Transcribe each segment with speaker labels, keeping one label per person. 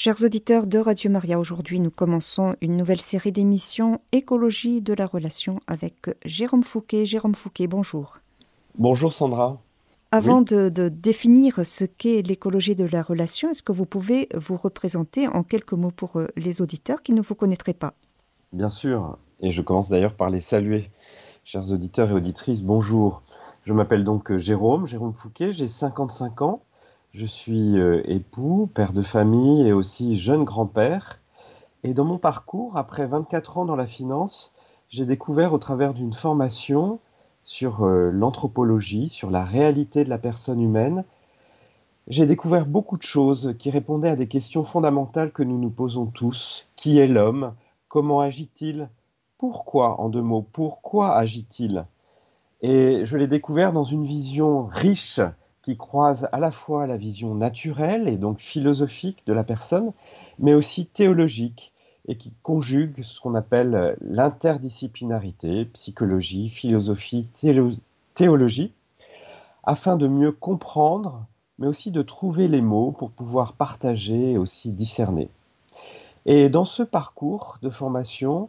Speaker 1: Chers auditeurs de Radio Maria, aujourd'hui nous commençons une nouvelle série d'émissions Écologie de la relation avec Jérôme Fouquet. Jérôme Fouquet, bonjour.
Speaker 2: Bonjour Sandra.
Speaker 1: Avant de, définir ce qu'est l'écologie de la relation, est-ce que vous pouvez vous représenter en quelques mots pour euh, les auditeurs qui ne vous connaîtraient pas?
Speaker 2: Bien sûr, et je commence d'ailleurs par les saluer. Chers auditeurs et auditrices, bonjour. Je m'appelle donc euh, Jérôme, Jérôme Fouquet, j'ai 55 ans. Je suis euh, époux, père de famille et aussi jeune grand-père. Et dans mon parcours, après 24 ans dans la finance, j'ai découvert au travers d'une formation sur euh, l'anthropologie, sur la réalité de la personne humaine, j'ai découvert beaucoup de choses qui répondaient à des questions fondamentales que nous nous posons tous. Qui est l'homme? Comment agit-il? Pourquoi, en deux mots, pourquoi agit-il? Et je l'ai découvert dans une vision riche qui croise à la fois la vision naturelle et donc philosophique de la personne, mais aussi théologique et qui conjugue ce qu'on appelle l'interdisciplinarité, psychologie, philosophie, théologie, afin de mieux comprendre, mais aussi de trouver les mots pour pouvoir partager et aussi discerner. Et dans ce parcours de formation,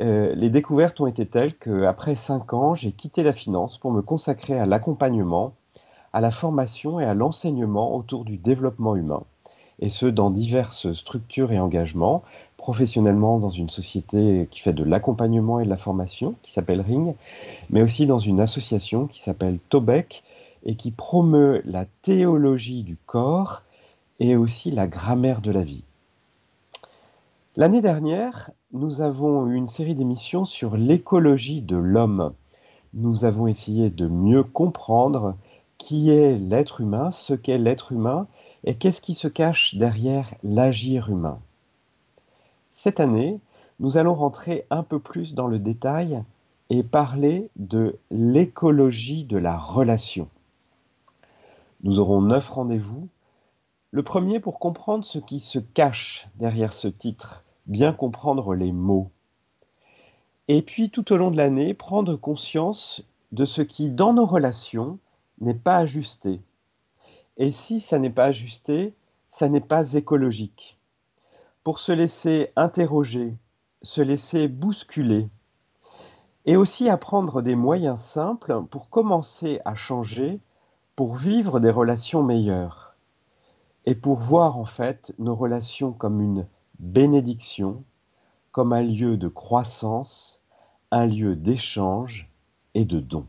Speaker 2: euh, les découvertes ont été telles qu'après cinq ans, j'ai quitté la finance pour me consacrer à l'accompagnement à la formation et à l'enseignement autour du développement humain, et ce dans diverses structures et engagements, professionnellement dans une société qui fait de l'accompagnement et de la formation, qui s'appelle Ring, mais aussi dans une association qui s'appelle Tobec et qui promeut la théologie du corps et aussi la grammaire de la vie. L'année dernière, nous avons eu une série d'émissions sur l'écologie de l'homme. Nous avons essayé de mieux comprendre qui est l'être humain, ce qu'est l'être humain et qu'est-ce qui se cache derrière l'agir humain. Cette année, nous allons rentrer un peu plus dans le détail et parler de l'écologie de la relation. Nous aurons neuf rendez-vous. Le premier pour comprendre ce qui se cache derrière ce titre, bien comprendre les mots. Et puis tout au long de l'année, prendre conscience de ce qui, dans nos relations, n'est pas ajusté. Et si ça n'est pas ajusté, ça n'est pas écologique. Pour se laisser interroger, se laisser bousculer, et aussi apprendre des moyens simples pour commencer à changer, pour vivre des relations meilleures, et pour voir en fait nos relations comme une bénédiction, comme un lieu de croissance, un lieu d'échange et de don.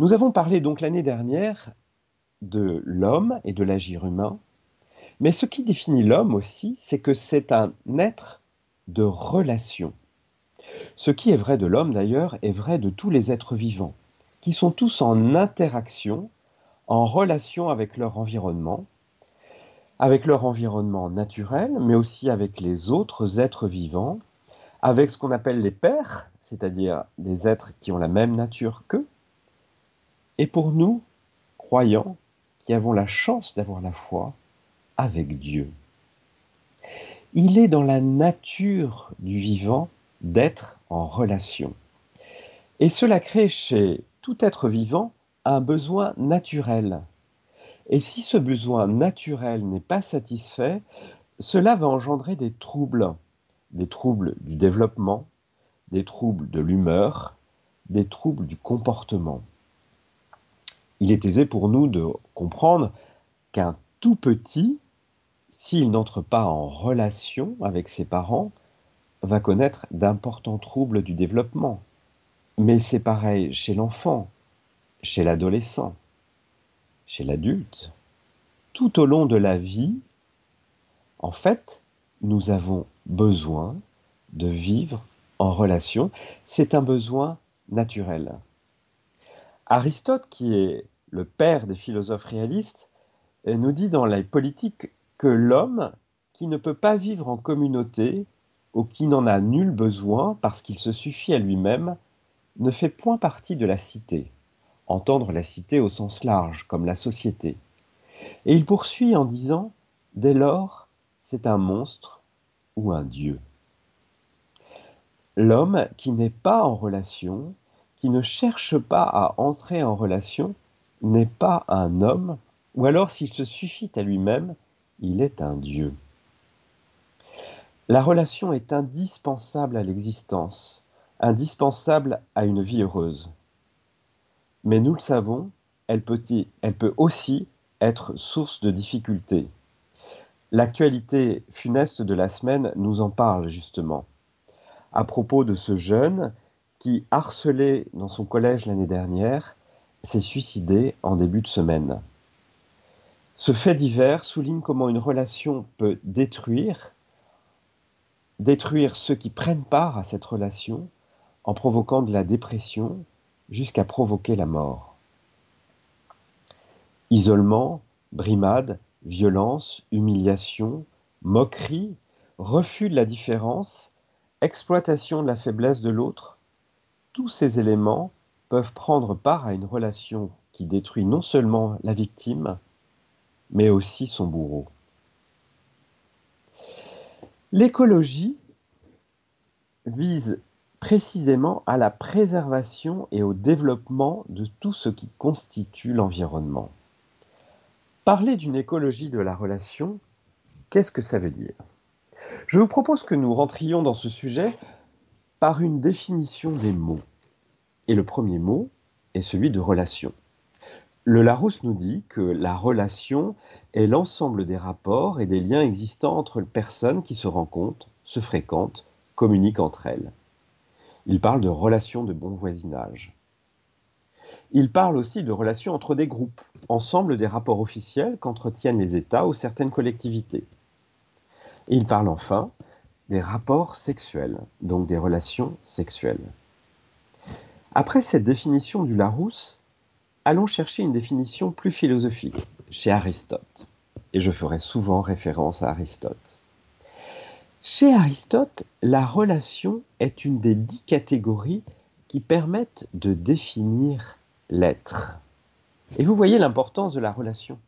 Speaker 2: Nous avons parlé donc l'année dernière de l'homme et de l'agir humain, mais ce qui définit l'homme aussi, c'est que c'est un être de relation. Ce qui est vrai de l'homme d'ailleurs est vrai de tous les êtres vivants, qui sont tous en interaction, en relation avec leur environnement, avec leur environnement naturel, mais aussi avec les autres êtres vivants, avec ce qu'on appelle les pères, c'est-à-dire des êtres qui ont la même nature qu'eux, et pour nous, croyants, qui avons la chance d'avoir la foi, avec Dieu. Il est dans la nature du vivant d'être en relation. Et cela crée chez tout être vivant un besoin naturel. Et si ce besoin naturel n'est pas satisfait, cela va engendrer des troubles, des troubles du développement, des troubles de l'humeur, des troubles du comportement il est aisé pour nous de comprendre qu'un tout petit, s'il n'entre pas en relation avec ses parents, va connaître d'importants troubles du développement. Mais c'est pareil chez l'enfant, chez l'adolescent, chez l'adulte. Tout au long de la vie, en fait, nous avons besoin de vivre en relation. C'est un besoin naturel. Aristote, qui est le père des philosophes réalistes, euh, nous dit dans la politique que l'homme qui ne peut pas vivre en communauté ou qui n'en a nul besoin parce qu'il se suffit à lui-même, ne fait point partie de la cité, entendre la cité au sens large, comme la société. Et il poursuit en disant, dès lors, c'est un monstre ou un dieu. L'homme qui n'est pas en relation qui ne cherche pas à entrer en relation n'est pas un homme, ou alors s'il se suffit à lui-même, il est un Dieu. La relation est indispensable à l'existence, indispensable à une vie heureuse. Mais nous le savons, elle peut, aussi être source de difficultés. L'actualité funeste de la semaine nous en parle justement. À propos de ce jeune qui, harcelé dans son collège l'année dernière, s'est suicidé en début de semaine. Ce fait divers souligne comment une relation peut détruire, détruire ceux qui prennent part à cette relation en provoquant de la dépression jusqu'à provoquer la mort. Isolement, brimade, violence, humiliation, moquerie, refus de la différence, exploitation de la faiblesse de l'autre, tous ces éléments peuvent prendre part à une relation qui détruit non seulement la victime, mais aussi son bourreau. L'écologie vise précisément à la préservation et au développement de tout ce qui constitue l'environnement. Parler d'une écologie de la relation, qu'est-ce que ça veut dire? Je vous propose que nous rentrions dans ce sujet par une définition des mots. Et le premier mot est celui de relation. Le Larousse nous dit que la relation est l'ensemble des rapports et des liens existants entre personnes qui se rencontrent, se fréquentent, communiquent entre elles. Il parle de relations de bon voisinage. Il parle aussi de relations entre des groupes, ensemble des rapports officiels qu'entretiennent les États ou certaines collectivités. Et il parle enfin des rapports sexuels, donc des relations sexuelles. Après cette définition du Larousse, allons chercher une définition plus philosophique chez Aristote. Et je ferai souvent référence à Aristote. Chez Aristote, la relation est une des dix catégories qui permettent de définir l'être. Et vous voyez l'importance de la relation.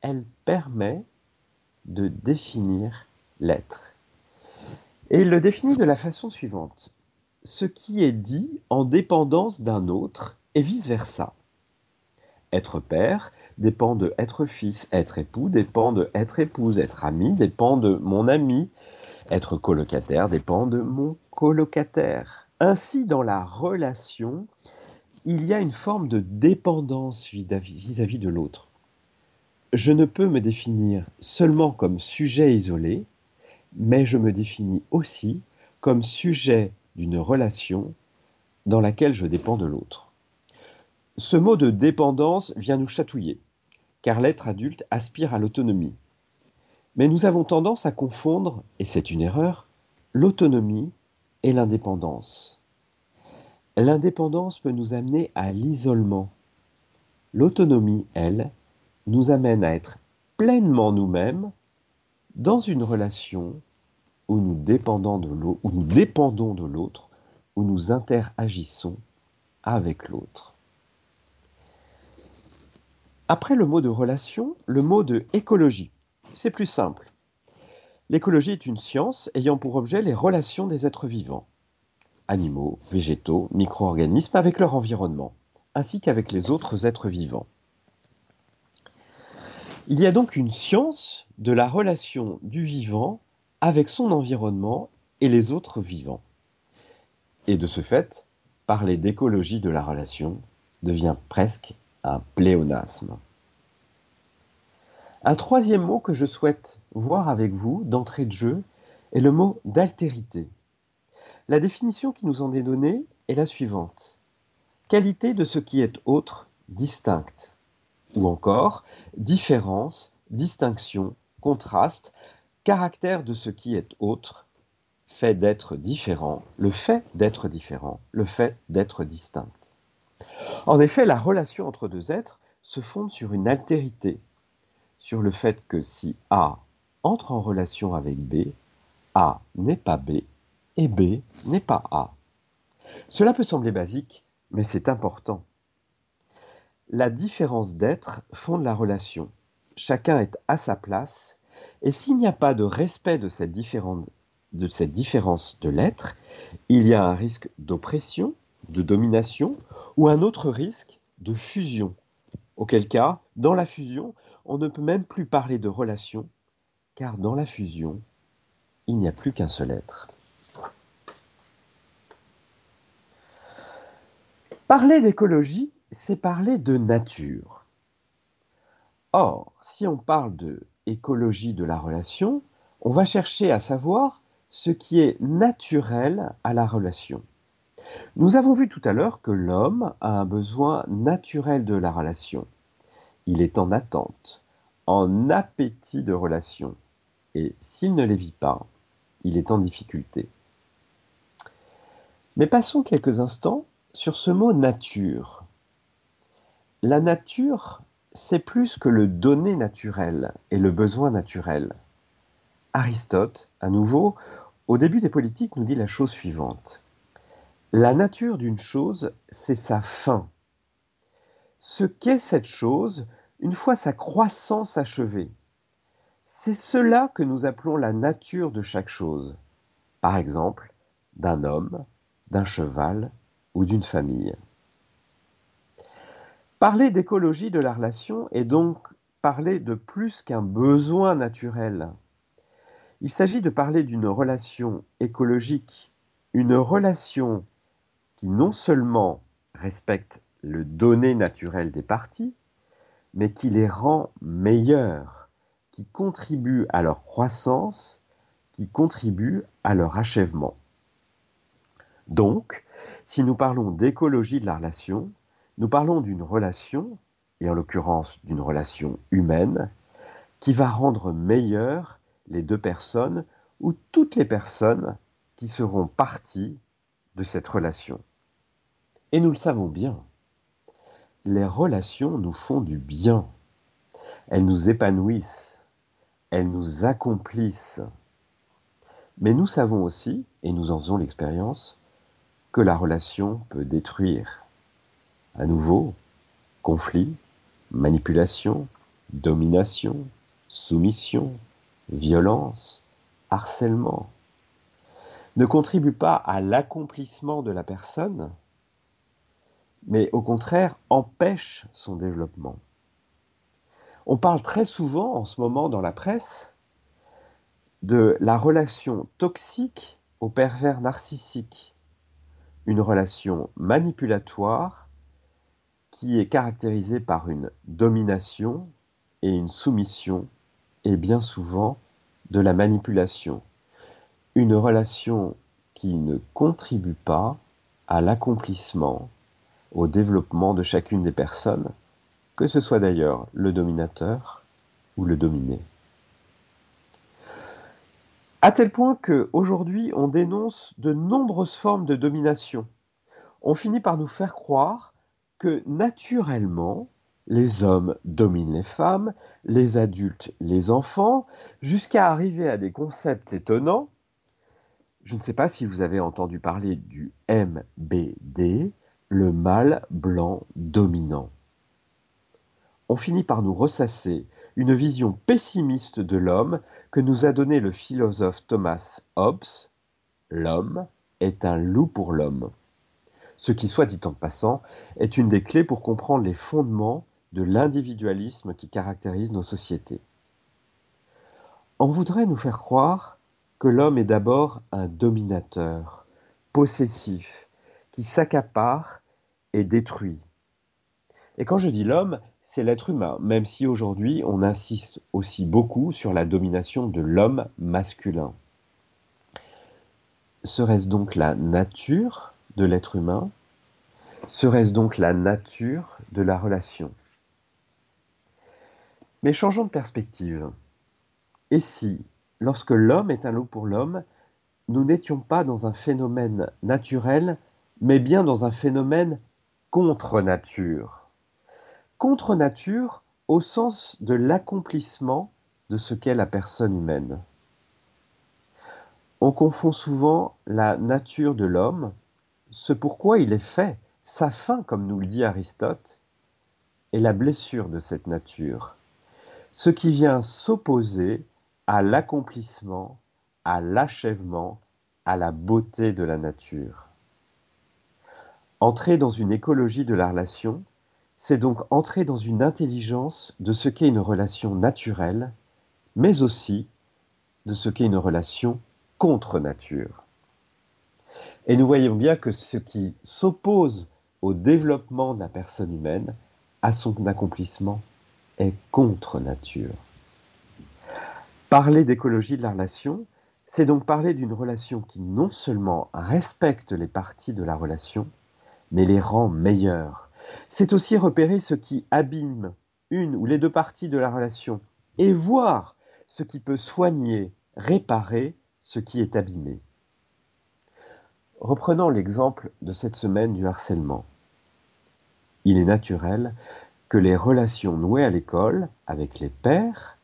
Speaker 2: Elle permet de définir l'être. Et il le définit de la façon suivante. Ce qui est dit en dépendance d'un autre et vice-versa. Être père dépend de être fils, être époux dépend de être épouse, être ami dépend de mon ami, être colocataire dépend de mon colocataire. Ainsi, dans la relation, il y a une forme de dépendance vis-à-vis de l'autre. Je ne peux me définir seulement comme sujet isolé, mais je me définis aussi comme sujet d'une relation dans laquelle je dépends de l'autre. Ce mot de dépendance vient nous chatouiller, car l'être adulte aspire à l'autonomie. Mais nous avons tendance à confondre, et c'est une erreur, l'autonomie et l'indépendance. L'indépendance peut nous amener à l'isolement. L'autonomie, elle, nous amène à être pleinement nous-mêmes dans une relation où nous dépendons de l'autre, où nous dépendons de l'autre, où nous interagissons avec l'autre. Après le mot de relation, le mot de écologie. C'est plus simple. L'écologie est une science ayant pour objet les relations des êtres vivants, animaux, végétaux, micro-organismes avec leur environnement, ainsi qu'avec les autres êtres vivants. Il y a donc une science de la relation du vivant avec son environnement et les autres vivants. Et de ce fait, parler d'écologie de la relation devient presque un pléonasme. Un troisième mot que je souhaite voir avec vous d'entrée de jeu est le mot d'altérité. La définition qui nous en est donnée est la suivante. Qualité de ce qui est autre, distincte. Ou encore, différence, distinction, contraste, caractère de ce qui est autre, fait d'être différent, le fait d'être différent, le fait d'être distinct. En effet, la relation entre deux êtres se fonde sur une altérité, sur le fait que si A entre en relation avec B, A n'est pas B et B n'est pas A. Cela peut sembler basique, mais c'est important. La différence d'être fonde la relation. Chacun est à sa place, et s'il n'y a pas de respect de cette, différence de l'être, il y a un risque d'oppression, de domination ou un autre risque de fusion. Auquel cas, dans la fusion, on ne peut même plus parler de relation, car dans la fusion, il n'y a plus qu'un seul être. Parler d'écologie, c'est parler de nature. Or, si on parle de écologie de la relation, on va chercher à savoir ce qui est naturel à la relation. Nous avons vu tout à l'heure que l'homme a un besoin naturel de la relation. Il est en attente, en appétit de relation, et s'il ne les vit pas, il est en difficulté. Mais passons quelques instants sur ce mot nature. La nature, c'est plus que le donné naturel et le besoin naturel. Aristote, à nouveau, au début des politiques, nous dit la chose suivante. La nature d'une chose, c'est sa fin. Ce qu'est cette chose, une fois sa croissance achevée. C'est cela que nous appelons la nature de chaque chose. Par exemple, d'un homme, d'un cheval ou d'une famille. Parler d'écologie de la relation est donc parler de plus qu'un besoin naturel. Il s'agit de parler d'une relation écologique, une relation qui non seulement respecte le donné naturel des parties, mais qui les rend meilleurs, qui contribuent à leur croissance, qui contribuent à leur achèvement. Donc, si nous parlons d'écologie de la relation, nous parlons d'une relation, et en l'occurrence d'une relation humaine, qui va rendre meilleures les deux personnes ou toutes les personnes qui seront parties de cette relation. Et nous le savons bien, les relations nous font du bien. Elles nous épanouissent, elles nous accomplissent. Mais nous savons aussi, et nous en faisons l'expérience, que la relation peut détruire. À nouveau, conflit, manipulation, domination, soumission, violence, harcèlement, ne contribue pas à l'accomplissement de la personne, mais au contraire empêche son développement. On parle très souvent en ce moment dans la presse de la relation toxique au pervers narcissique, une relation manipulatoire qui est caractérisée par une domination et une soumission et bien souvent de la manipulation. Une relation qui ne contribue pas à l'accomplissement au développement de chacune des personnes, que ce soit d'ailleurs le dominateur ou le dominé. À tel point qu'aujourd'hui, on dénonce de nombreuses formes de domination. On finit par nous faire croire que naturellement, les hommes dominent les femmes, les adultes les enfants, jusqu'à arriver à des concepts étonnants. Je ne sais pas si vous avez entendu parler du MBD, le mâle blanc dominant. On finit par nous ressasser une vision pessimiste de l'homme que nous a donné le philosophe Thomas Hobbes. L'homme est un loup pour l'homme. Ce qui, soit dit en passant, est une des clés pour comprendre les fondements de l'individualisme qui caractérise nos sociétés. On voudrait nous faire croire que l'homme est d'abord un dominateur, possessif, qui s'accapare et détruit. Et quand je dis l'homme, c'est l'être humain, même si aujourd'hui on insiste aussi beaucoup sur la domination de l'homme masculin. Serait-ce donc la nature de l'être humain Serait-ce donc la nature de la relation? Mais changeons de perspective. Et si, lorsque l'homme est un loup pour l'homme, nous n'étions pas dans un phénomène naturel mais bien dans un phénomène contre nature. Contre nature au sens de l'accomplissement de ce qu'est la personne humaine. On confond souvent la nature de l'homme, ce pourquoi il est fait, sa fin, comme nous le dit Aristote, et la blessure de cette nature, ce qui vient s'opposer à l'accomplissement, à l'achèvement, à la beauté de la nature. Entrer dans une écologie de la relation, c'est donc entrer dans une intelligence de ce qu'est une relation naturelle, mais aussi de ce qu'est une relation contre nature. Et nous voyons bien que ce qui s'oppose au développement de la personne humaine, à son accomplissement, est contre nature. Parler d'écologie de la relation, c'est donc parler d'une relation qui non seulement respecte les parties de la relation, mais les rend meilleures. C'est aussi repérer ce qui abîme une ou les deux parties de la relation et voir ce qui peut soigner, réparer ce qui est abîmé. Reprenons l'exemple de cette semaine du harcèlement. Il est naturel que les relations nouées à l'école avec les pères,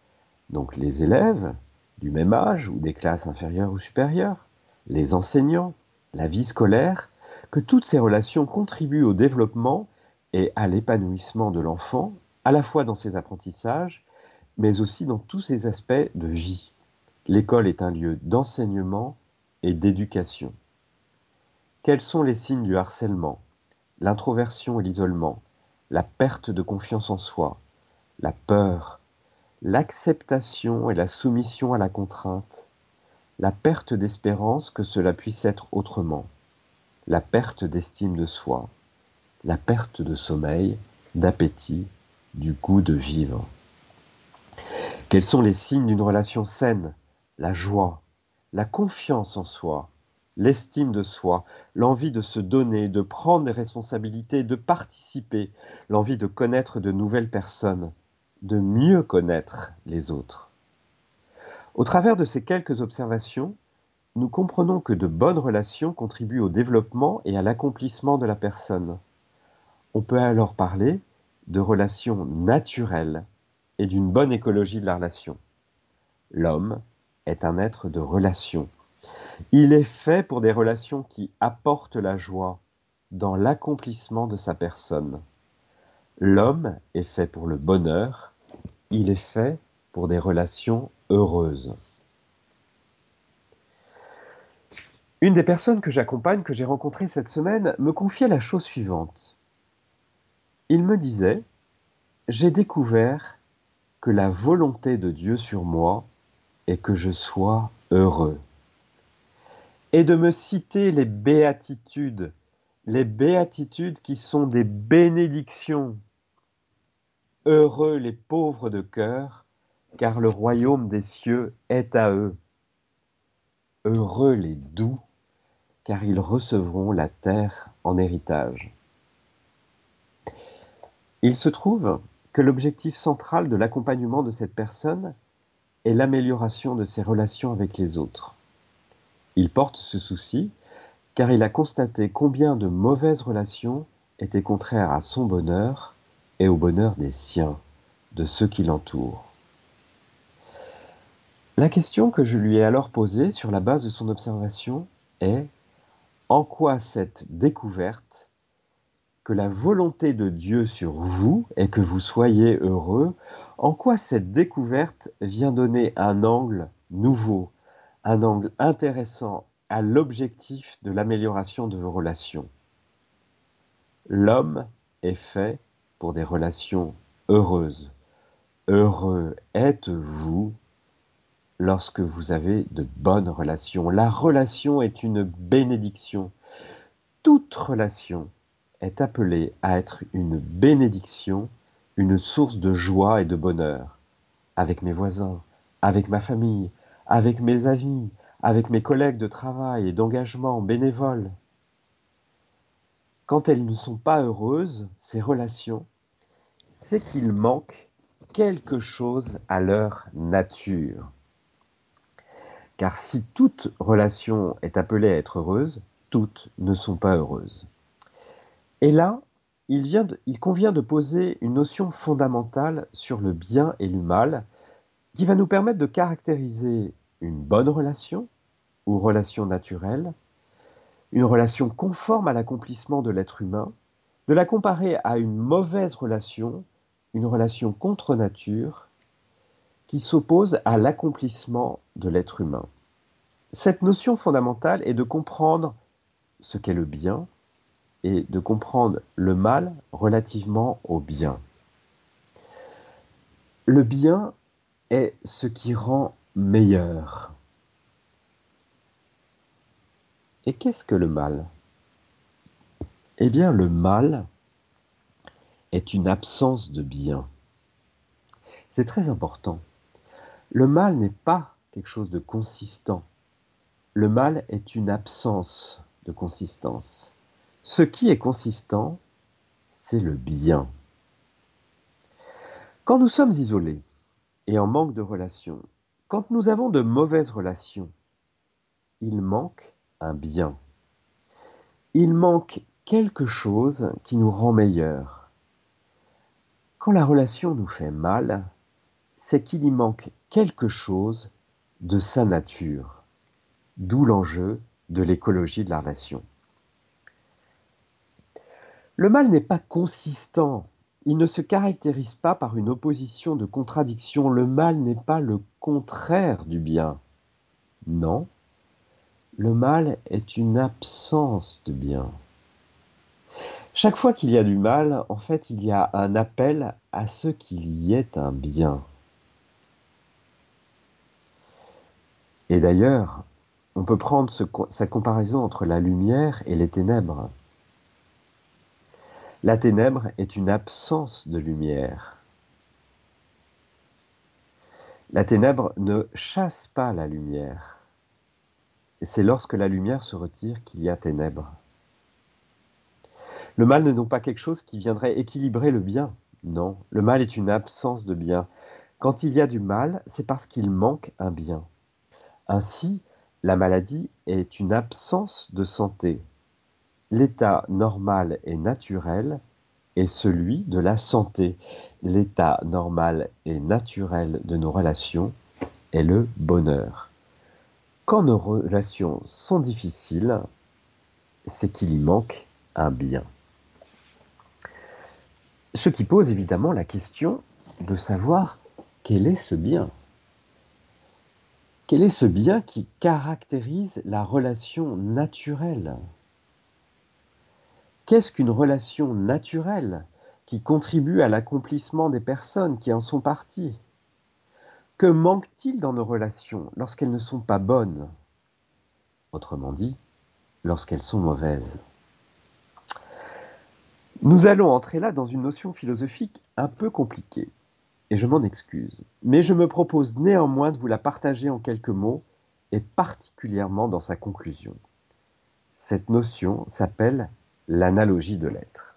Speaker 2: donc les élèves du même âge ou des classes inférieures ou supérieures, les enseignants, la vie scolaire, que toutes ces relations contribuent au développement et à l'épanouissement de l'enfant, à la fois dans ses apprentissages, mais aussi dans tous ses aspects de vie. L'école est un lieu d'enseignement et d'éducation. Quels sont les signes du harcèlement? L'introversion et l'isolement, la perte de confiance en soi, la peur, l'acceptation et la soumission à la contrainte, la perte d'espérance que cela puisse être autrement, la perte d'estime de soi, la perte de sommeil, d'appétit, du goût de vivre. Quels sont les signes d'une relation saine? La joie, la confiance en soi, l'estime de soi, l'envie de se donner, de prendre des responsabilités, de participer, l'envie de connaître de nouvelles personnes, de mieux connaître les autres. Au travers de ces quelques observations, nous comprenons que de bonnes relations contribuent au développement et à l'accomplissement de la personne. On peut alors parler de relations naturelles et d'une bonne écologie de la relation. L'homme est un être de relation il est fait pour des relations qui apportent la joie dans l'accomplissement de sa personne. L'homme est fait pour le bonheur, il est fait pour des relations heureuses. Une des personnes que j'accompagne, que j'ai rencontrées cette semaine, me confiait la chose suivante. Il me disait, j'ai découvert que la volonté de Dieu sur moi est que je sois heureux et de me citer les béatitudes, les béatitudes qui sont des bénédictions. Heureux les pauvres de cœur, car le royaume des cieux est à eux. Heureux les doux, car ils recevront la terre en héritage. Il se trouve que l'objectif central de l'accompagnement de cette personne est l'amélioration de ses relations avec les autres. Il porte ce souci car il a constaté combien de mauvaises relations étaient contraires à son bonheur et au bonheur des siens, de ceux qui l'entourent. La question que je lui ai alors posée sur la base de son observation est en quoi cette découverte que la volonté de Dieu sur vous est que vous soyez heureux, en quoi cette découverte vient donner un angle nouveau un angle intéressant à l'objectif de l'amélioration de vos relations. L'homme est fait pour des relations heureuses. Heureux êtes-vous lorsque vous avez de bonnes relations. La relation est une bénédiction. Toute relation est appelée à être une bénédiction, une source de joie et de bonheur. Avec mes voisins, avec ma famille, avec mes amis, avec mes collègues de travail et d'engagement bénévole. Quand elles ne sont pas heureuses, ces relations, c'est qu'il manque quelque chose à leur nature. Car si toute relation est appelée à être heureuse, toutes ne sont pas heureuses. Et là, il, il convient de poser une notion fondamentale sur le bien et le mal qui va nous permettre de caractériser une bonne relation ou relation naturelle, une relation conforme à l'accomplissement de l'être humain, de la comparer à une mauvaise relation, une relation contre nature, qui s'oppose à l'accomplissement de l'être humain. Cette notion fondamentale est de comprendre ce qu'est le bien et de comprendre le mal relativement au bien. Le bien est ce qui rend meilleur. Et qu'est-ce que le mal? Eh bien le mal est une absence de bien. C'est très important. Le mal n'est pas quelque chose de consistant. Le mal est une absence de consistance. Ce qui est consistant, c'est le bien. Quand nous sommes isolés, et en manque de relations, quand nous avons de mauvaises relations, il manque un bien. Il manque quelque chose qui nous rend meilleurs. Quand la relation nous fait mal, c'est qu'il y manque quelque chose de sa nature, d'où l'enjeu de l'écologie de la relation. Le mal n'est pas consistant, il ne se caractérise pas par une opposition de contradiction, le mal n'est pas le contraire du bien. Non, le mal est une absence de bien. Chaque fois qu'il y a du mal, en fait, il y a un appel à ce qu'il y ait un bien. Et d'ailleurs, on peut prendre sa comparaison entre la lumière et les ténèbres. La ténèbre est une absence de lumière. La ténèbre ne chasse pas la lumière. C'est lorsque la lumière se retire qu'il y a ténèbres. Le mal n'est donc pas quelque chose qui viendrait équilibrer le bien. Non, le mal est une absence de bien. Quand il y a du mal, c'est parce qu'il manque un bien. Ainsi, la maladie est une absence de santé. L'état normal et naturel est celui de la santé. L'état normal et naturel de nos relations est le bonheur. Quand nos relations sont difficiles, c'est qu'il y manque un bien. Ce qui pose évidemment la question de savoir quel est ce bien. Quel est ce bien qui caractérise la relation naturelle? Qu'est-ce qu'une relation naturelle qui contribue à l'accomplissement des personnes qui en sont parties? Que manque-t-il dans nos relations lorsqu'elles ne sont pas bonnes? Autrement dit, lorsqu'elles sont mauvaises. Nous allons entrer là dans une notion philosophique un peu compliquée, et je m'en excuse, mais je me propose néanmoins de vous la partager en quelques mots, et particulièrement dans sa conclusion. Cette notion s'appelle l'analogie de l'être.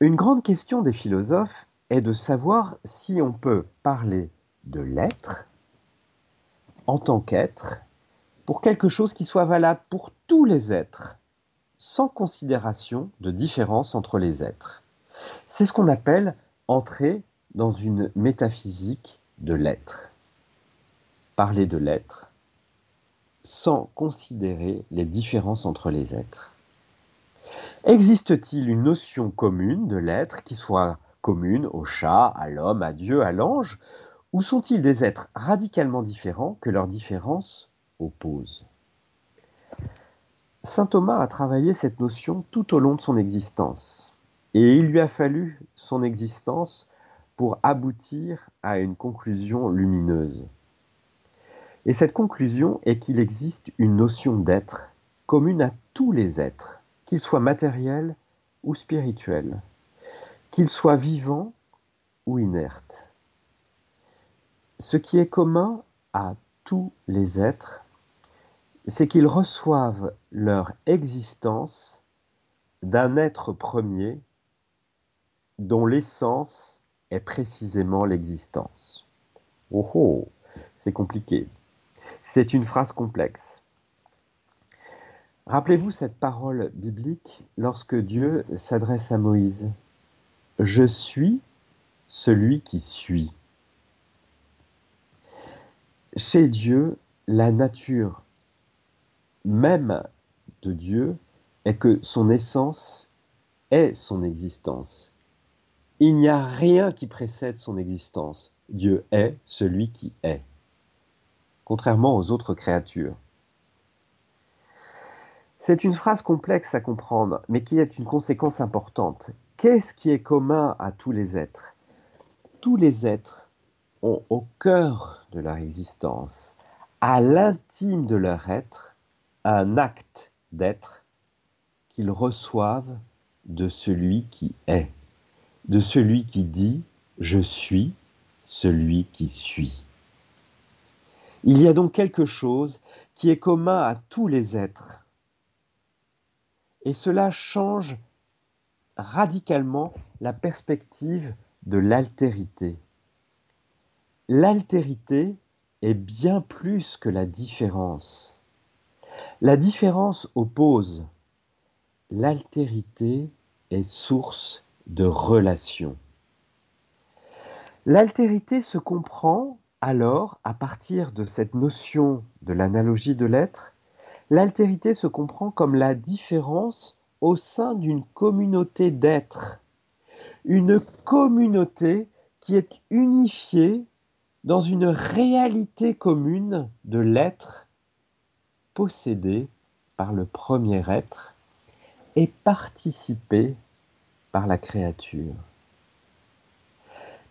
Speaker 2: Une grande question des philosophes est de savoir si on peut parler de l'être en tant qu'être pour quelque chose qui soit valable pour tous les êtres, sans considération de différence entre les êtres. C'est ce qu'on appelle entrer dans une métaphysique de l'être. Parler de l'être sans considérer les différences entre les êtres. Existe-t-il une notion commune de l'être qui soit communes au chat, à l'homme, à Dieu, à l'ange Ou sont-ils des êtres radicalement différents que leurs différences opposent? Saint Thomas a travaillé cette notion tout au long de son existence, et il lui a fallu son existence pour aboutir à une conclusion lumineuse. Et cette conclusion est qu'il existe une notion d'être commune à tous les êtres, qu'ils soient matériels ou spirituels qu'il soit vivant ou inerte. Ce qui est commun à tous les êtres, c'est qu'ils reçoivent leur existence d'un être premier dont l'essence est précisément l'existence. Oh oh, c'est compliqué. C'est une phrase complexe. Rappelez-vous cette parole biblique lorsque Dieu s'adresse à Moïse. Je suis celui qui suis. Chez Dieu, la nature même de Dieu est que son essence est son existence. Il n'y a rien qui précède son existence. Dieu est celui qui est, contrairement aux autres créatures. C'est une phrase complexe à comprendre, mais qui est une conséquence importante. Qu'est-ce qui est commun à tous les êtres? Tous les êtres ont au cœur de leur existence, à l'intime de leur être, un acte d'être qu'ils reçoivent de celui qui est, de celui qui dit ⁇ Je suis celui qui suis ⁇ Il y a donc quelque chose qui est commun à tous les êtres. Et cela change radicalement la perspective de l'altérité. L'altérité est bien plus que la différence. La différence oppose. L'altérité est source de relation. L'altérité se comprend alors à partir de cette notion de l'analogie de l'être. L'altérité se comprend comme la différence au sein d'une communauté d'êtres. Une communauté qui est unifiée dans une réalité commune de l'être possédé par le premier être et participé par la créature.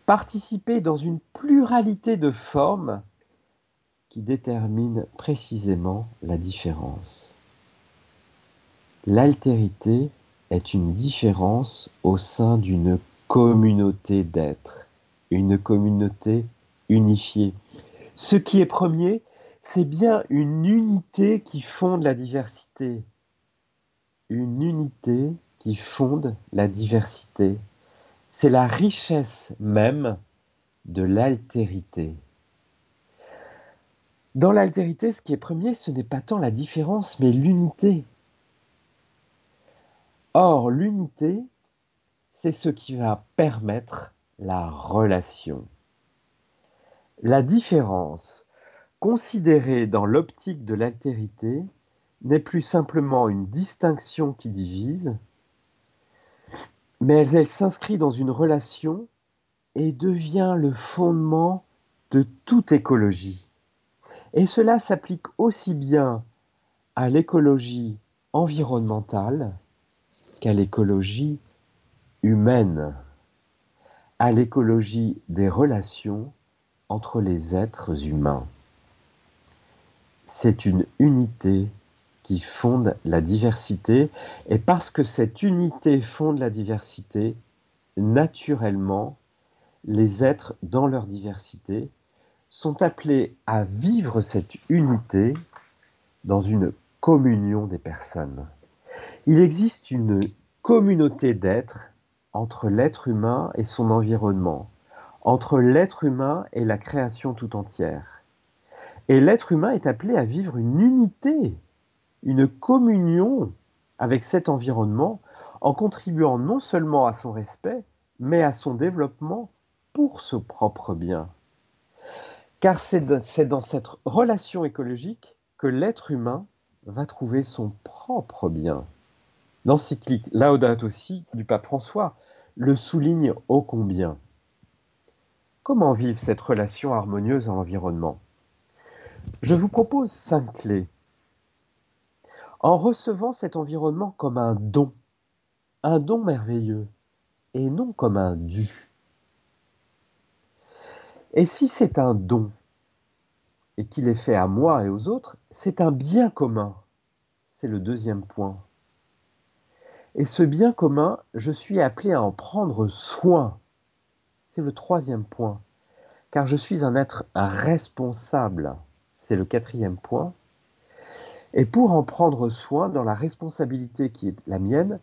Speaker 2: Participer dans une pluralité de formes qui détermine précisément la différence. L'altérité est une différence au sein d'une communauté d'êtres, une communauté unifiée. Ce qui est premier, c'est bien une unité qui fonde la diversité. Une unité qui fonde la diversité. C'est la richesse même de l'altérité. Dans l'altérité, ce qui est premier, ce n'est pas tant la différence, mais l'unité. Or, l'unité, c'est ce qui va permettre la relation. La différence, considérée dans l'optique de l'altérité, n'est plus simplement une distinction qui divise, mais elle s'inscrit dans une relation et devient le fondement de toute écologie. Et cela s'applique aussi bien à l'écologie environnementale qu'à l'écologie humaine, à l'écologie des relations entre les êtres humains. C'est une unité qui fonde la diversité, et parce que cette unité fonde la diversité, naturellement, les êtres dans leur diversité sont appelés à vivre cette unité dans une communion des personnes. Il existe une communauté d'êtres entre l'être humain et son environnement, entre l'être humain et la création tout entière. Et l'être humain est appelé à vivre une unité, une communion avec cet environnement en contribuant non seulement à son respect, mais à son développement pour ce propre bien. Car c'est dans cette relation écologique que l'être humain va trouver son propre bien. L'encyclique Laudato aussi du pape François le souligne ô combien. Comment vivre cette relation harmonieuse à l'environnement? Je vous propose cinq clés. En recevant cet environnement comme un don, un don merveilleux, et non comme un dû. Et si c'est un don, et qu'il est fait à moi et aux autres, c'est un bien commun. C'est le deuxième point. Et ce bien commun, je suis appelé à en prendre soin. C'est le troisième point. Car je suis un être responsable. C'est le quatrième point. Et pour en prendre soin dans la responsabilité qui est la mienne,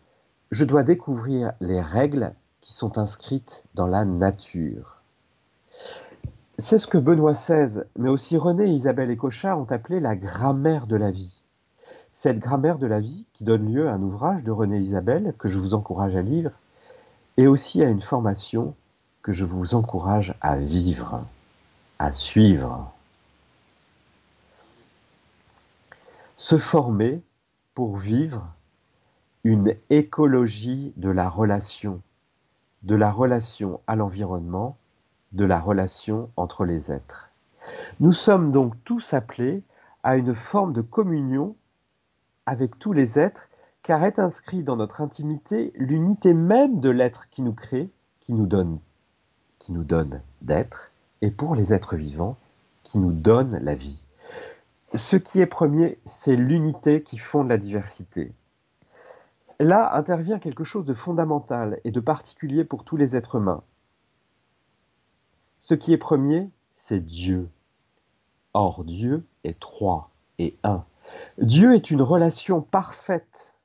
Speaker 2: je dois découvrir les règles qui sont inscrites dans la nature. C'est ce que Benoît XVI, mais aussi René, Isabelle et Cochard ont appelé la grammaire de la vie. Cette grammaire de la vie, qui donne lieu à un ouvrage de René Isabelle, que je vous encourage à lire, et aussi à une formation que je vous encourage à vivre, à suivre. Se former pour vivre une écologie de la relation, de la relation à l'environnement, de la relation entre les êtres. Nous sommes donc tous appelés à une forme de communion avec tous les êtres, car est inscrit dans notre intimité l'unité même de l'être qui nous crée, qui nous donne qui nous donne d'être, et pour les êtres vivants, qui nous donne la vie. Ce qui est premier, c'est l'unité qui fonde la diversité. Là intervient quelque chose de fondamental et de particulier pour tous les êtres humains. Ce qui est premier, c'est Dieu. Or, Dieu est trois et un. Dieu est une relation parfaite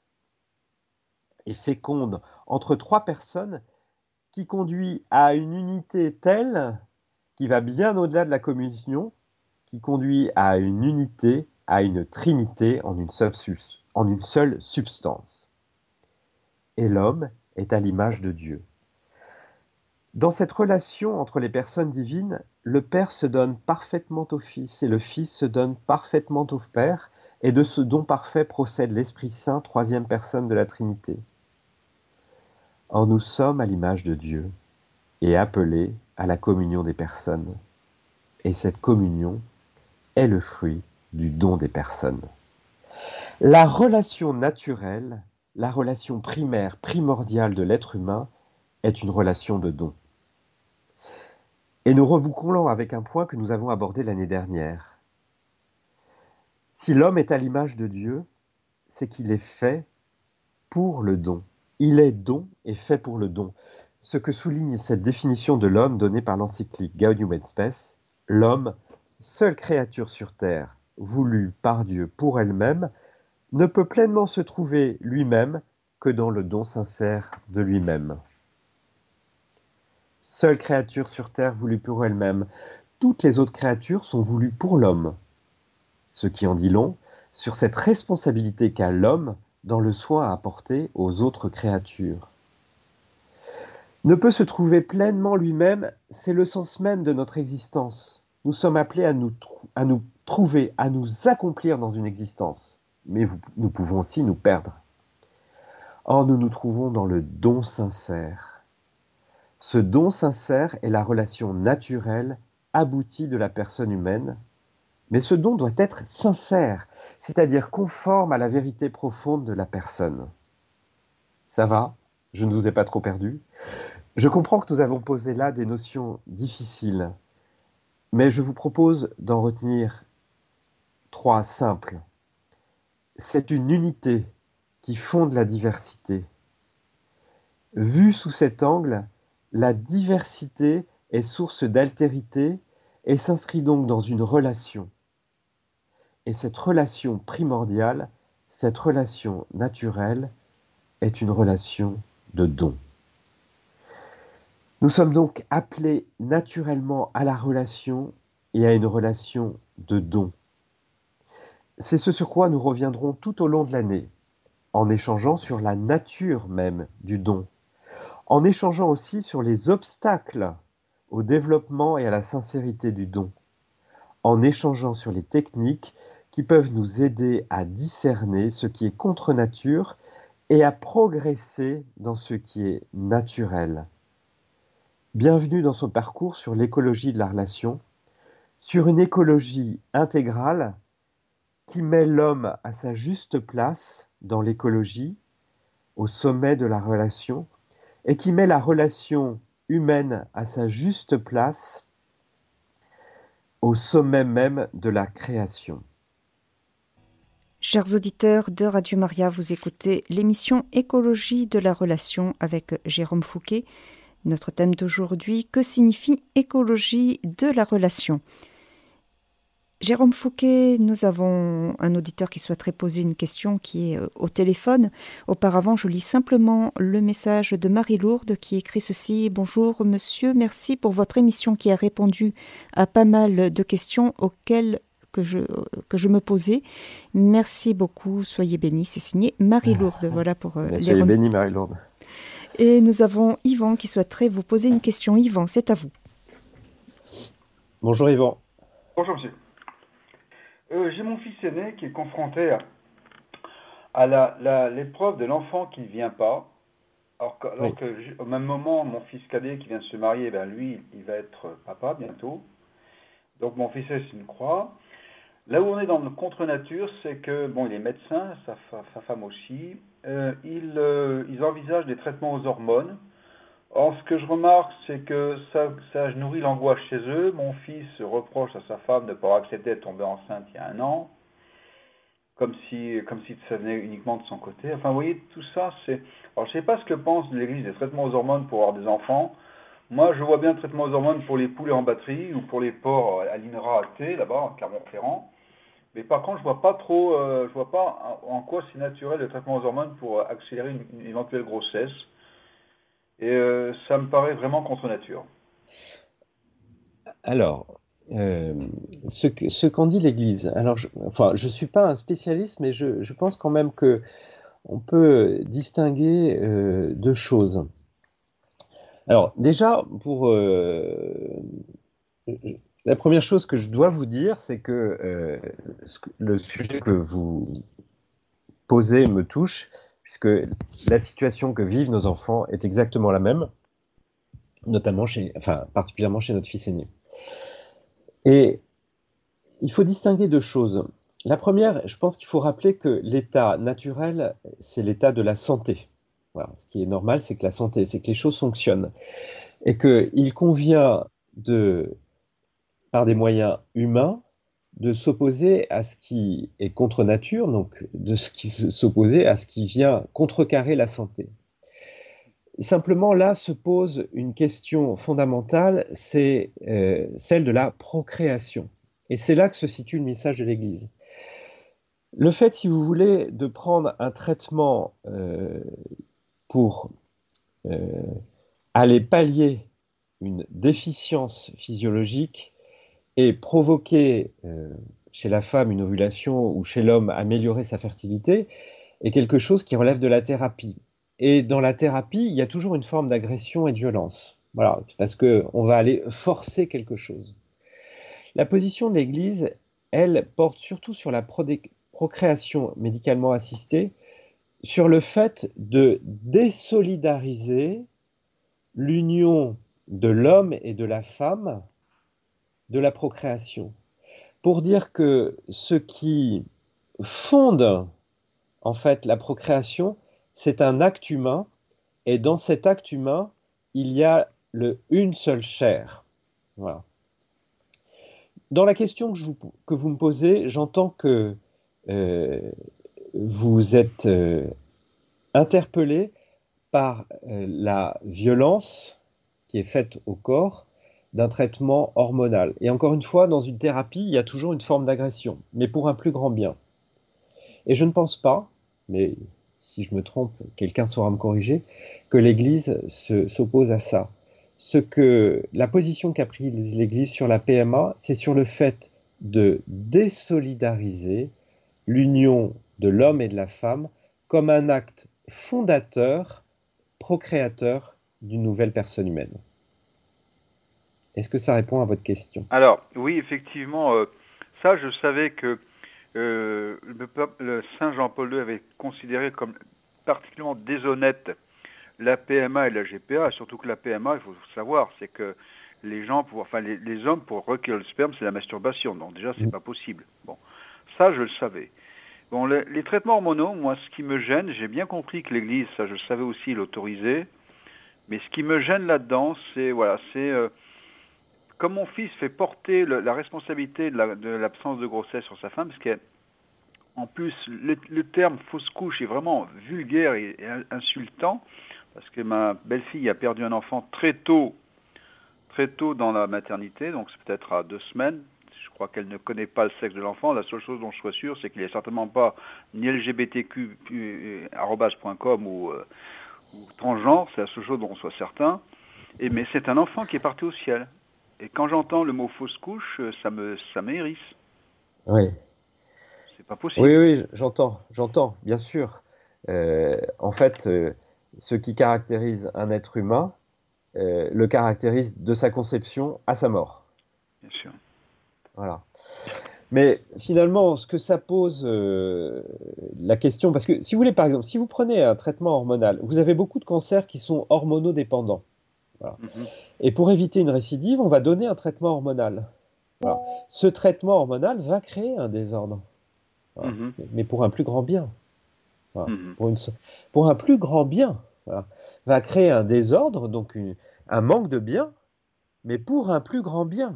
Speaker 2: et féconde entre trois personnes qui conduit à une unité telle qui va bien au-delà de la communion, qui conduit à une unité, à une trinité en une seule, substance. Et l'homme est à l'image de Dieu. Dans cette relation entre les personnes divines, le Père se donne parfaitement au Fils et le Fils se donne parfaitement au Père, et de ce don parfait procède l'Esprit Saint, troisième personne de la Trinité. Or nous sommes à l'image de Dieu et appelés à la communion des personnes. Et cette communion est le fruit du don des personnes. La relation naturelle, la relation primaire, primordiale de l'être humain, est une relation de don. Et nous rebouclons avec un point que nous avons abordé l'année dernière. Si l'homme est à l'image de Dieu, c'est qu'il est fait pour le don. Il est don et fait pour le don. Ce que souligne cette définition de l'homme donnée par l'encyclique Gaudium et Spes, l'homme, seule créature sur terre, voulue par Dieu pour elle-même, ne peut pleinement se trouver lui-même que dans le don sincère de lui-même. Seule créature sur terre voulue pour elle-même, toutes les autres créatures sont voulues pour l'homme. Ce qui en dit long sur cette responsabilité qu'a l'homme dans le soin à apporter aux autres créatures. Ne peut se trouver pleinement lui-même, c'est le sens même de notre existence. Nous sommes appelés à nous, à nous trouver, à nous accomplir dans une existence, mais nous pouvons aussi nous perdre. Or, nous nous trouvons dans le don sincère. Ce don sincère est la relation naturelle, aboutie de la personne humaine, mais ce don doit être sincère, c'est-à-dire conforme à la vérité profonde de la personne. Ça va? Je ne vous ai pas trop perdu Je comprends que nous avons posé là des notions difficiles, mais je vous propose d'en retenir trois simples. C'est une unité qui fonde la diversité. Vue sous cet angle, la diversité est source d'altérité et s'inscrit donc dans une relation. Et cette relation primordiale, cette relation naturelle, est une relation de don. Nous sommes donc appelés naturellement à la relation et à une relation de don. C'est ce sur quoi nous reviendrons tout au long de l'année, en échangeant sur la nature même du don, en échangeant aussi sur les obstacles au développement et à la sincérité du don, en échangeant sur les techniques qui peuvent nous aider à discerner ce qui est contre nature et à progresser dans ce qui est naturel. Bienvenue dans son parcours sur l'écologie de la relation, sur une écologie intégrale qui met l'homme à sa juste place dans l'écologie, au sommet de la relation, et qui met la relation humaine à sa juste place au sommet même de la création.
Speaker 1: Chers auditeurs de Radio Maria, vous écoutez l'émission Écologie de la relation avec Jérôme Fouquet. Notre thème d'aujourd'hui, que signifie écologie de la relation? Jérôme Fouquet, nous avons un auditeur qui souhaiterait poser une question qui est euh, au téléphone. Auparavant, je lis simplement le message de Marie-Lourde qui écrit ceci. Bonjour monsieur, merci pour votre émission qui a répondu à pas mal de questions auxquelles que je, que je me posais. Merci beaucoup, soyez bénis. C'est signé Marie-Lourde. Ah, voilà pour
Speaker 2: euh, Soyez bénis, Marie-Lourde.
Speaker 1: Et nous avons Yvan qui souhaiterait vous poser une question. Yvan, c'est à vous.
Speaker 2: Bonjour Yvan.
Speaker 3: Bonjour monsieur. Euh, j'ai mon fils aîné qui est confronté à, l'épreuve de l'enfant qui ne vient pas. Alors, que, au même moment, mon fils cadet qui vient de se marier, ben lui, il va être papa bientôt. Donc mon fils c'est une croix. Là où on est dans le contre-nature, c'est que, bon, il est médecin, sa, femme aussi, euh, euh, ils, envisagent des traitements aux hormones. Or, ce que je remarque, c'est que ça, nourrit l'angoisse chez eux. Mon fils reproche à sa femme de ne pas avoir accepté de tomber enceinte il y a un an. comme si, comme si ça venait uniquement de son côté. Enfin, vous voyez, tout ça, c'est... Alors, je sais pas ce que pense l'Église des traitements aux hormones pour avoir des enfants. Moi, je vois bien le traitement aux hormones pour les poulets en batterie ou pour les porcs à l'INRA T, là-bas, à Clermont-Ferrand. Mais par contre, je vois pas trop, euh, je vois pas en quoi c'est naturel le traitement aux hormones pour accélérer une, éventuelle grossesse. Et euh, ça me paraît vraiment contre nature.
Speaker 2: Alors, euh, ce, qu'en dit l'Église. Alors, je, enfin, je suis pas un spécialiste, mais je, pense quand même que on peut distinguer deux choses. Alors, déjà, pour la première chose que je dois vous dire, c'est que euh, le sujet que vous posez me touche, puisque la situation que vivent nos enfants est exactement la même, notamment chez, enfin, particulièrement chez notre fils aîné. Et il faut distinguer deux choses. La première, je pense qu'il faut rappeler que l'état naturel, c'est l'état de la santé. Ce qui est normal, c'est que la santé, c'est que les choses fonctionnent. Et qu'il convient de par des moyens humains de s'opposer à ce qui est contre nature, donc de ce qui s'opposer à ce qui vient contrecarrer la santé. Simplement là se pose une question fondamentale, c'est euh, celle de la procréation. Et c'est là que se situe le message de l'Église. Le fait, si vous voulez, de prendre un traitement euh, pour euh, aller pallier une déficience physiologique et provoquer euh, chez la femme une ovulation ou chez l'homme améliorer sa fertilité est quelque chose qui relève de la thérapie. Et dans la thérapie, il y a toujours une forme d'agression et de violence. Voilà, parce qu'on va aller forcer quelque chose. La position de l'Église, elle, porte surtout sur la procréation médicalement assistée, sur le fait de désolidariser l'union de l'homme et de la femme de la procréation, pour dire que ce qui fonde en fait la procréation, c'est un acte humain, et dans cet acte humain, il y a le une seule chair. Voilà. Dans la question que, que vous me posez, j'entends que euh, vous êtes euh, interpellé par euh, la violence qui est faite au corps d'un traitement hormonal. Et encore une fois, dans une thérapie, il y a toujours une forme d'agression, mais pour un plus grand bien. Et je ne pense pas, mais si je me trompe, quelqu'un saura me corriger, que l'Église s'oppose à ça. Ce que la position qu'a prise l'Église sur la PMA, c'est sur le fait de désolidariser l'union de l'homme et de la femme comme un acte fondateur, procréateur d'une nouvelle personne humaine. Est-ce que ça répond à votre question?
Speaker 3: Alors, oui, effectivement, euh, ça, je savais que euh, le, Saint Jean-Paul II avait considéré comme particulièrement déshonnête la PMA et la GPA, surtout que la PMA, il faut savoir, c'est que les gens, pour, enfin les, hommes, pour recueillir le sperme, c'est la masturbation. Donc déjà, c'est n'est mm. pas possible. Bon, ça, je le savais. Bon, les, traitements hormonaux, moi, ce qui me gêne, j'ai bien compris que l'Église, ça, je le savais aussi, l'autorisait. Mais ce qui me gêne là-dedans, c'est voilà, c'est euh, comme mon fils fait porter la responsabilité de l'absence de, grossesse sur sa femme, parce qu'en plus, le, terme fausse couche est vraiment vulgaire et, insultant, parce que ma belle-fille a perdu un enfant très tôt, très tôt dans la maternité, donc c'est peut-être à deux semaines. Je crois qu'elle ne connaît pas le sexe de l'enfant. La seule chose dont je sois sûr, c'est qu'il n'est certainement pas ni lgbtq.com ou, euh, ou transgenre, c'est la seule chose dont on soit certain. Mais c'est un enfant qui est parti au ciel. Et quand j'entends le mot fausse couche, euh, ça me ça m'hérisse.
Speaker 2: Oui.
Speaker 3: C'est pas possible.
Speaker 2: Oui, oui, j'entends, j'entends, bien sûr. Euh, en fait, euh, ce qui caractérise un être humain le caractérise de sa conception à sa mort.
Speaker 3: Bien sûr.
Speaker 2: Voilà. Mais finalement, ce que ça pose la question, parce que si vous voulez, par exemple, si vous prenez un traitement hormonal, vous avez beaucoup de cancers qui sont hormonodépendants. Mhm. Et pour éviter une récidive, on va donner un traitement hormonal. Ce traitement hormonal va créer un désordre, mhm. mais pour un plus grand bien. Mhm. Pour, pour, un plus grand bien. Va créer un désordre, donc un manque de bien, mais pour un plus grand bien.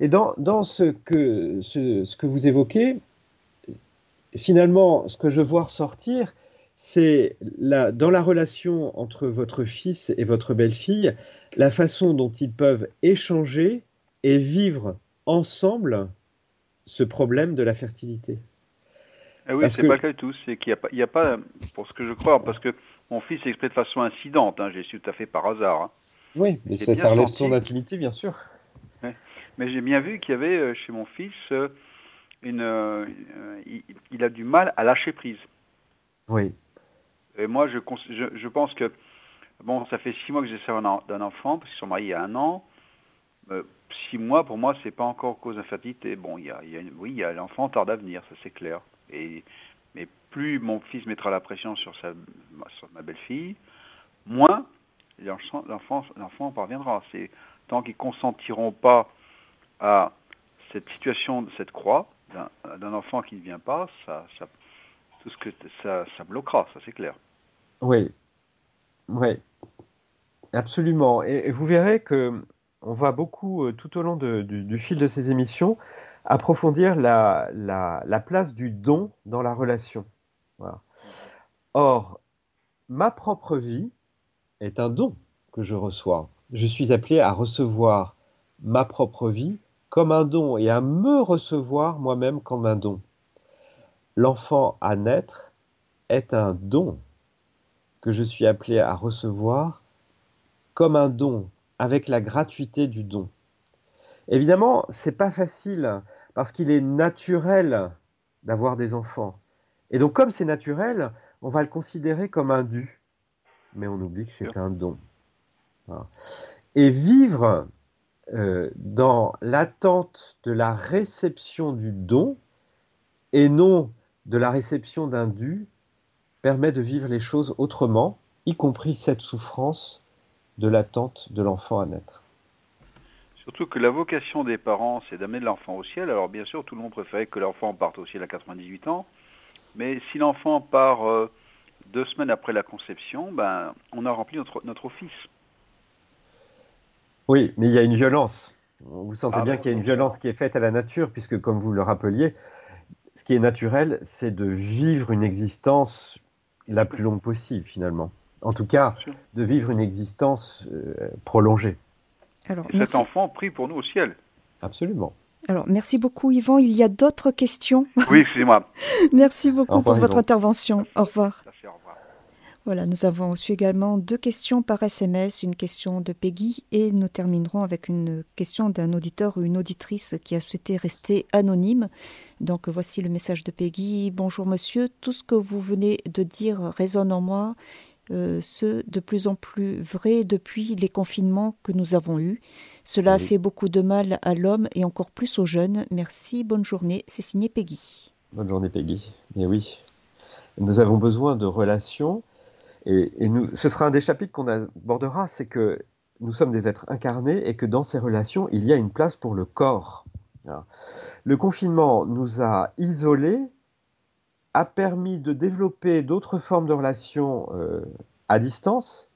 Speaker 2: Et dans, dans ce, que, ce, ce, que vous évoquez, finalement, ce que je vois ressortir, c'est dans la relation entre votre fils et votre belle-fille, la façon dont ils peuvent échanger et vivre ensemble ce problème de la fertilité.
Speaker 3: Ah oui, c'est pas le cas du tout. C'est qu'il n'y a, pas, pour ce que je crois, parce que mon fils s'exprime de façon incidente. Hein, j'ai su tout à fait par hasard. Hein.
Speaker 2: Oui, mais ça, ça relève son intimité, bien sûr.
Speaker 3: Mais j'ai bien vu qu'il y avait euh, chez mon fils euh, une, euh, il, a du mal à lâcher prise.
Speaker 2: Oui.
Speaker 3: Et moi, je, pense que bon, ça fait six mois que j'essaie d'un enfant parce qu'ils sont mariés il y a un an. six mois, pour moi, c'est pas encore cause d'infertilité. Bon, y a, oui, il y a l'enfant tarde à venir, ça c'est clair. Et mais plus mon fils mettra la pression sur, sa, sur ma belle-fille, moins l'enfant parviendra. C'est tant qu'ils consentiront pas à cette situation, cette croix d'un enfant qui ne vient pas, ça, tout ce que ça, bloquera, ça c'est clair.
Speaker 2: Oui, oui, absolument. Et, vous verrez que on va beaucoup, euh, tout au long du, fil de ces émissions, approfondir la, place du don dans la relation. Or, ma propre vie est un don que je reçois. Je suis appelé à recevoir ma propre vie comme un don et à me recevoir moi-même comme un don. L'enfant à naître est un don que je suis appelé à recevoir comme un don, avec la gratuité du don. Évidemment, c'est pas facile parce qu'il est naturel d'avoir des enfants. Et donc, comme c'est naturel, on va le considérer comme un dû. Mais on oublie que c'est un don. Et vivre euh, dans l'attente de la réception du don et non de la réception d'un dû permet de vivre les choses autrement, y compris cette souffrance de l'attente de l'enfant à naître.
Speaker 3: Surtout que la vocation des parents, c'est d'amener l'enfant au ciel. Alors bien sûr, tout le monde préférait que l'enfant parte au ciel à 98 ans, mais si l'enfant part euh, deux semaines après la conception, ben, on a rempli notre, notre office.
Speaker 2: Oui, mais il y a une violence. Vous sentez ah bien qu'il y a une violence qui est faite à la nature, puisque comme vous le rappeliez, ce qui est naturel, c'est de vivre une existence la plus longue possible, finalement. En tout cas, de vivre une existence euh, prolongée.
Speaker 3: Alors, cet enfant prie pour nous au ciel.
Speaker 2: Absolument.
Speaker 1: Alors, merci beaucoup, Yvan. Il y a d'autres questions?
Speaker 3: Oui, excusez-moi.
Speaker 1: merci beaucoup pour votre intervention. Au revoir. Voilà, nous avons reçu également deux questions par SMS, une question de Peggy et nous terminerons avec une question d'un auditeur ou une auditrice qui a souhaité rester anonyme. Donc voici le message de Peggy. Bonjour monsieur, tout ce que vous venez de dire résonne en moi, euh, ce de plus en plus vrai depuis les confinements que nous avons eus. Cela a fait beaucoup de mal à l'homme et encore plus aux jeunes. Merci, bonne journée. C'est signé Peggy.
Speaker 2: Bonne journée Peggy. Et oui, nous avons besoin de relations et, ce sera un des chapitres qu'on abordera, c'est que nous sommes des êtres incarnés et que dans ces relations, il y a une place pour le corps. Le confinement nous a isolés, a permis de développer d'autres formes de relations euh, à distance,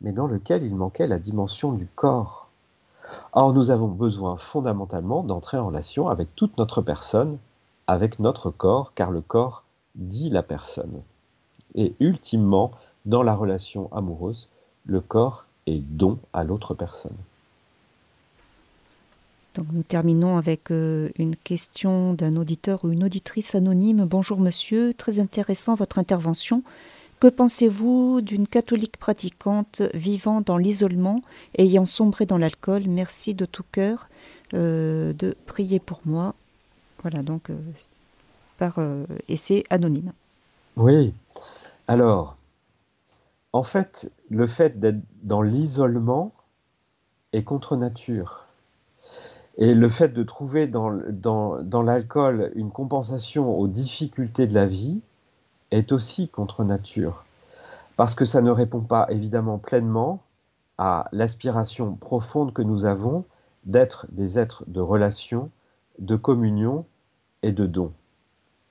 Speaker 2: mais dans lesquelles il manquait la dimension du corps. Or, nous avons besoin fondamentalement d'entrer en relation avec toute notre personne, avec notre corps, car le corps dit la personne. Et ultimement, dans la relation amoureuse, le corps est don à l'autre personne.
Speaker 1: Donc nous terminons avec euh, une question d'un auditeur ou une auditrice anonyme. Bonjour monsieur, très intéressant votre intervention. Que pensez-vous d'une catholique pratiquante vivant dans l'isolement, ayant sombré dans l'alcool? Merci de tout cœur euh, de prier pour moi. Voilà, donc euh, par essai anonyme.
Speaker 2: Oui. Alors, en fait, le fait d'être dans l'isolement est contre nature. Et le fait de trouver dans, dans, l'alcool une compensation aux difficultés de la vie est aussi contre nature. Parce que ça ne répond pas évidemment pleinement à l'aspiration profonde que nous avons d'être des êtres de relation, de communion et de don.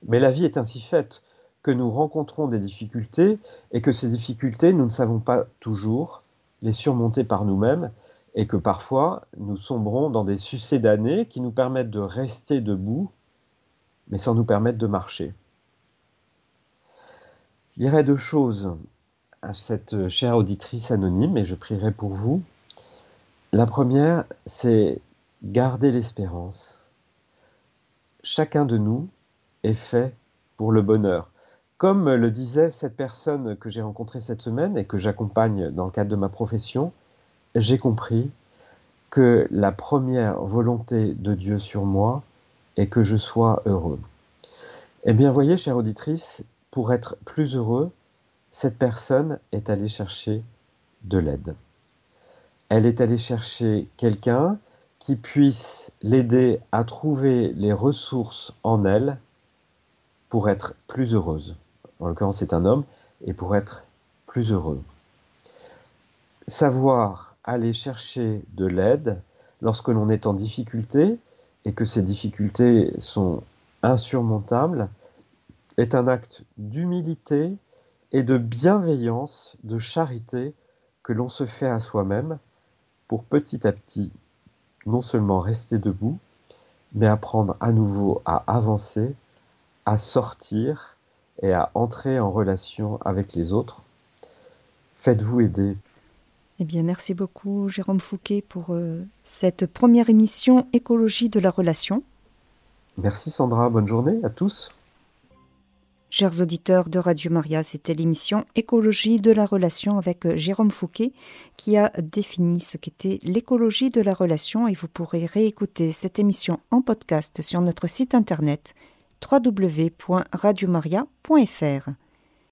Speaker 2: Mais la vie est ainsi faite que nous rencontrons des difficultés et que ces difficultés, nous ne savons pas toujours les surmonter par nous-mêmes et que parfois nous sombrons dans des succédanés qui nous permettent de rester debout mais sans nous permettre de marcher. Je dirais deux choses à cette chère auditrice anonyme et je prierai pour vous. La première, c'est garder l'espérance. Chacun de nous est fait pour le bonheur. Comme le disait cette personne que j'ai rencontrée cette semaine et que j'accompagne dans le cadre de ma profession, j'ai compris que la première volonté de Dieu sur moi est que je sois heureux. Eh bien, voyez, chère auditrice, pour être plus heureux, cette personne est allée chercher de l'aide. Elle est allée chercher quelqu'un qui puisse l'aider à trouver les ressources en elle pour être plus heureuse. En l'occurrence, c'est un homme, et pour être plus heureux. Savoir aller chercher de l'aide lorsque l'on est en difficulté et que ces difficultés sont insurmontables est un acte d'humilité et de bienveillance, de charité que l'on se fait à soi-même pour petit à petit non seulement rester debout, mais apprendre à nouveau à avancer, à sortir et à entrer en relation avec les autres. Faites-vous aider.
Speaker 1: Eh bien, merci beaucoup Jérôme Fouquet pour euh, cette première émission Écologie de la relation.
Speaker 2: Merci Sandra, bonne journée à tous.
Speaker 1: Chers auditeurs de Radio Maria, c'était l'émission Écologie de la relation avec euh, Jérôme Fouquet qui a défini ce qu'était l'écologie de la relation et vous pourrez réécouter cette émission en podcast sur notre site internet www.radiomaria.fr.